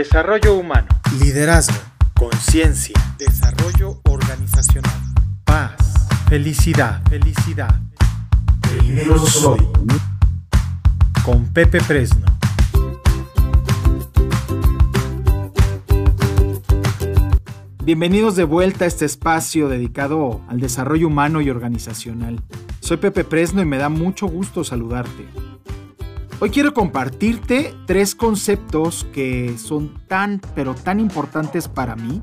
Desarrollo humano. Liderazgo. Conciencia. Desarrollo organizacional. Paz. Felicidad. Felicidad. Primero soy. Con Pepe Fresno. Bienvenidos de vuelta a este espacio dedicado al desarrollo humano y organizacional. Soy Pepe Fresno y me da mucho gusto saludarte. Hoy quiero compartirte tres conceptos que son tan, pero tan importantes para mí,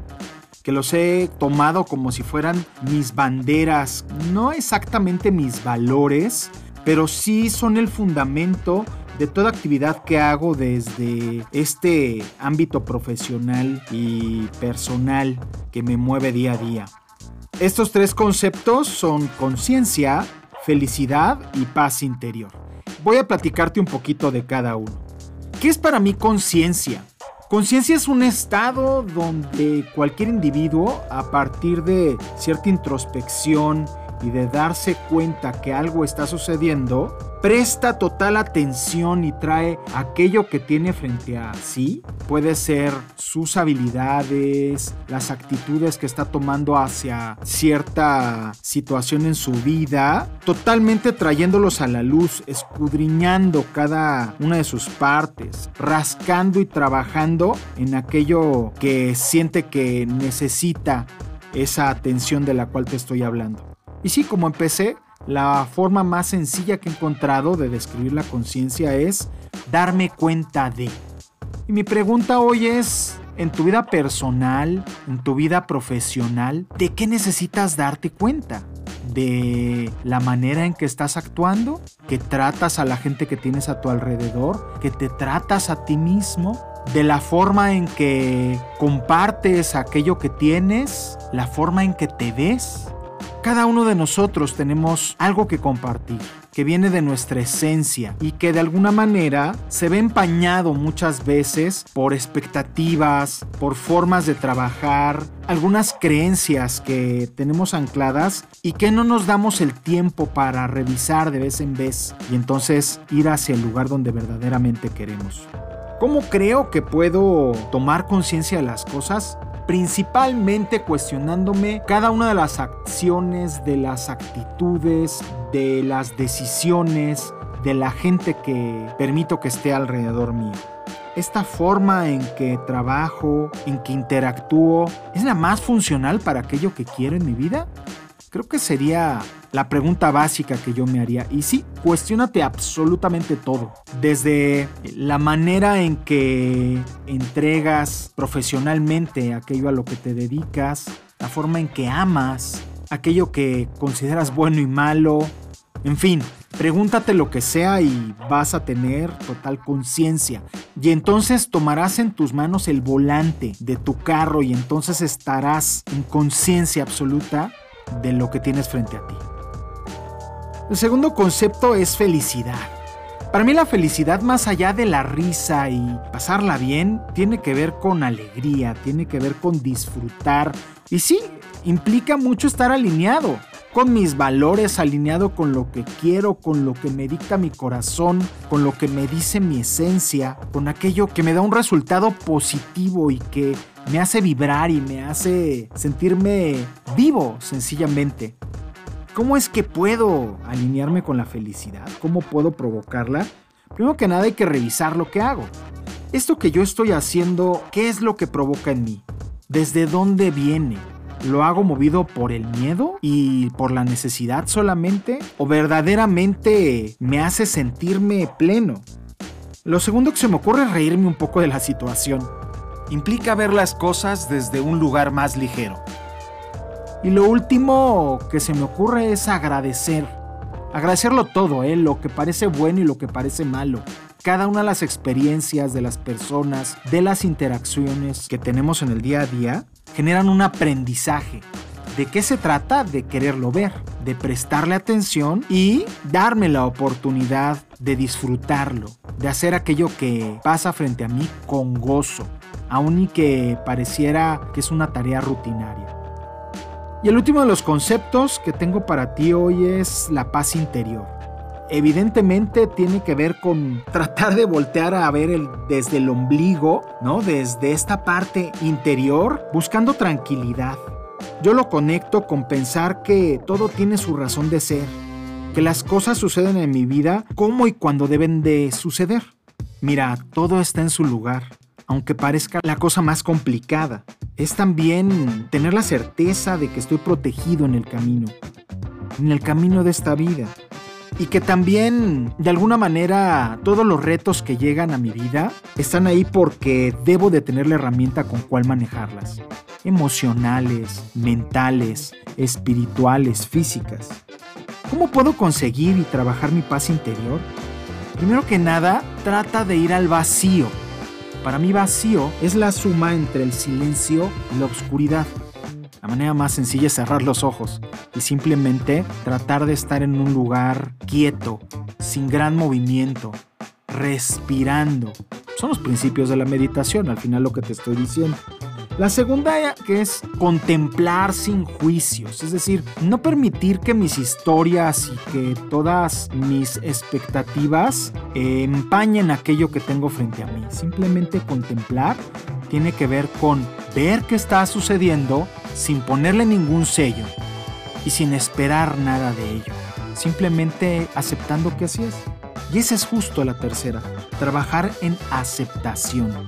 que los he tomado como si fueran mis banderas, no exactamente mis valores, pero sí son el fundamento de toda actividad que hago desde este ámbito profesional y personal que me mueve día a día. Estos tres conceptos son conciencia, felicidad y paz interior. Voy a platicarte un poquito de cada uno. ¿Qué es para mí conciencia? Conciencia es un estado donde cualquier individuo, a partir de cierta introspección y de darse cuenta que algo está sucediendo, presta total atención y trae aquello que tiene frente a sí. Puede ser sus habilidades, las actitudes que está tomando hacia cierta situación en su vida, totalmente trayéndolos a la luz, escudriñando cada una de sus partes, rascando y trabajando en aquello que siente que necesita esa atención de la cual te estoy hablando. Y sí, como empecé, la forma más sencilla que he encontrado de describir la conciencia es darme cuenta de. Y mi pregunta hoy es, en tu vida personal, en tu vida profesional, ¿de qué necesitas darte cuenta? de la manera en que estás actuando, que tratas a la gente que tienes a tu alrededor, que te tratas a ti mismo, de la forma en que compartes aquello que tienes, la forma en que te ves. Cada uno de nosotros tenemos algo que compartir, que viene de nuestra esencia y que de alguna manera se ve empañado muchas veces por expectativas, por formas de trabajar, algunas creencias que tenemos ancladas y que no nos damos el tiempo para revisar de vez en vez y entonces ir hacia el lugar donde verdaderamente queremos. ¿Cómo creo que puedo tomar conciencia de las cosas? Principalmente cuestionándome cada una de las acciones, de las actitudes, de las decisiones, de la gente que permito que esté alrededor mío. Esta forma en que trabajo, en que interactúo, ¿es la más funcional para aquello que quiero en mi vida? Creo que sería la pregunta básica que yo me haría. Y sí, cuestionate absolutamente todo. Desde la manera en que entregas profesionalmente aquello a lo que te dedicas, la forma en que amas, aquello que consideras bueno y malo. En fin, pregúntate lo que sea y vas a tener total conciencia. Y entonces tomarás en tus manos el volante de tu carro y entonces estarás en conciencia absoluta de lo que tienes frente a ti. El segundo concepto es felicidad. Para mí la felicidad más allá de la risa y pasarla bien tiene que ver con alegría, tiene que ver con disfrutar. Y sí, implica mucho estar alineado con mis valores, alineado con lo que quiero, con lo que me dicta mi corazón, con lo que me dice mi esencia, con aquello que me da un resultado positivo y que me hace vibrar y me hace sentirme vivo sencillamente. ¿Cómo es que puedo alinearme con la felicidad? ¿Cómo puedo provocarla? Primero que nada hay que revisar lo que hago. Esto que yo estoy haciendo, ¿qué es lo que provoca en mí? ¿Desde dónde viene? ¿Lo hago movido por el miedo y por la necesidad solamente? ¿O verdaderamente me hace sentirme pleno? Lo segundo que se me ocurre es reírme un poco de la situación. Implica ver las cosas desde un lugar más ligero. Y lo último que se me ocurre es agradecer. Agradecerlo todo, ¿eh? lo que parece bueno y lo que parece malo. Cada una de las experiencias de las personas, de las interacciones que tenemos en el día a día, generan un aprendizaje. ¿De qué se trata? De quererlo ver, de prestarle atención y darme la oportunidad de disfrutarlo, de hacer aquello que pasa frente a mí con gozo, aun y que pareciera que es una tarea rutinaria. Y el último de los conceptos que tengo para ti hoy es la paz interior. evidentemente tiene que ver con tratar de voltear a ver el, desde el ombligo, ¿no? Desde esta parte interior, buscando tranquilidad. Yo lo conecto con pensar que todo tiene su razón de ser, que las cosas suceden en mi vida como y cuando deben de suceder. Mira, todo está en su lugar, aunque parezca la cosa más complicada. Es también tener la certeza de que estoy protegido en el camino, en el camino de esta vida. Y que también, de alguna manera, todos los retos que llegan a mi vida están ahí porque debo de tener la herramienta con cual manejarlas. Emocionales, mentales, espirituales, físicas. ¿Cómo puedo conseguir y trabajar mi paz interior? Primero que nada, trata de ir al vacío. Para mí vacío es la suma entre el silencio y la oscuridad. La manera más sencilla es cerrar los ojos y simplemente tratar de estar en un lugar quieto, sin gran movimiento, respirando. Son los principios de la meditación, al final lo que te estoy diciendo. La segunda que es contemplar sin juicios, es decir, no permitir que mis historias y que todas mis expectativas empañen aquello que tengo frente a mí. Simplemente contemplar tiene que ver con ver qué está sucediendo sin ponerle ningún sello y sin esperar nada de ello, simplemente aceptando que así es. Y esa es justo la tercera, trabajar en aceptación.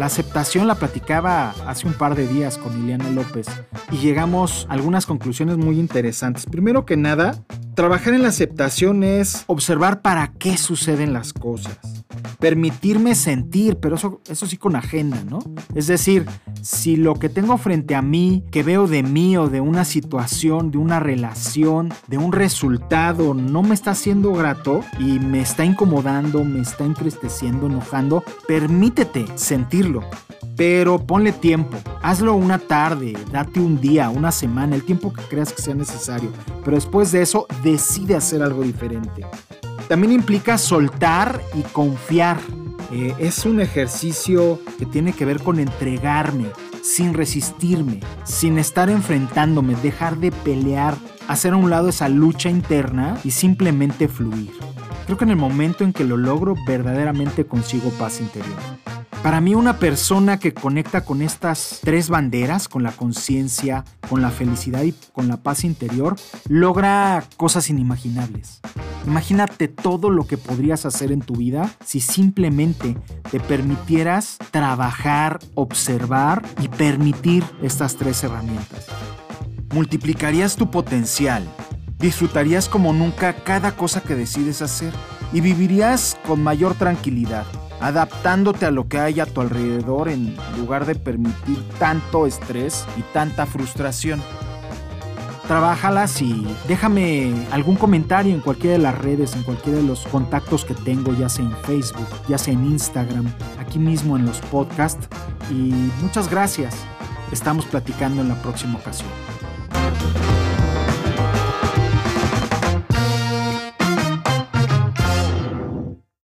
La aceptación la platicaba hace un par de días con Liliana López y llegamos a algunas conclusiones muy interesantes. Primero que nada, trabajar en la aceptación es observar para qué suceden las cosas permitirme sentir, pero eso, eso sí con agenda, ¿no? Es decir, si lo que tengo frente a mí, que veo de mí o de una situación, de una relación, de un resultado, no me está haciendo grato y me está incomodando, me está entristeciendo, enojando, permítete sentirlo. Pero ponle tiempo, hazlo una tarde, date un día, una semana, el tiempo que creas que sea necesario. Pero después de eso, decide hacer algo diferente. También implica soltar y confiar. Eh, es un ejercicio que tiene que ver con entregarme, sin resistirme, sin estar enfrentándome, dejar de pelear, hacer a un lado esa lucha interna y simplemente fluir. Creo que en el momento en que lo logro, verdaderamente consigo paz interior. Para mí una persona que conecta con estas tres banderas, con la conciencia, con la felicidad y con la paz interior, logra cosas inimaginables. Imagínate todo lo que podrías hacer en tu vida si simplemente te permitieras trabajar, observar y permitir estas tres herramientas. Multiplicarías tu potencial, disfrutarías como nunca cada cosa que decides hacer y vivirías con mayor tranquilidad adaptándote a lo que hay a tu alrededor en lugar de permitir tanto estrés y tanta frustración. Trabájalas y déjame algún comentario en cualquiera de las redes, en cualquiera de los contactos que tengo, ya sea en Facebook, ya sea en Instagram, aquí mismo en los podcasts. Y muchas gracias. Estamos platicando en la próxima ocasión.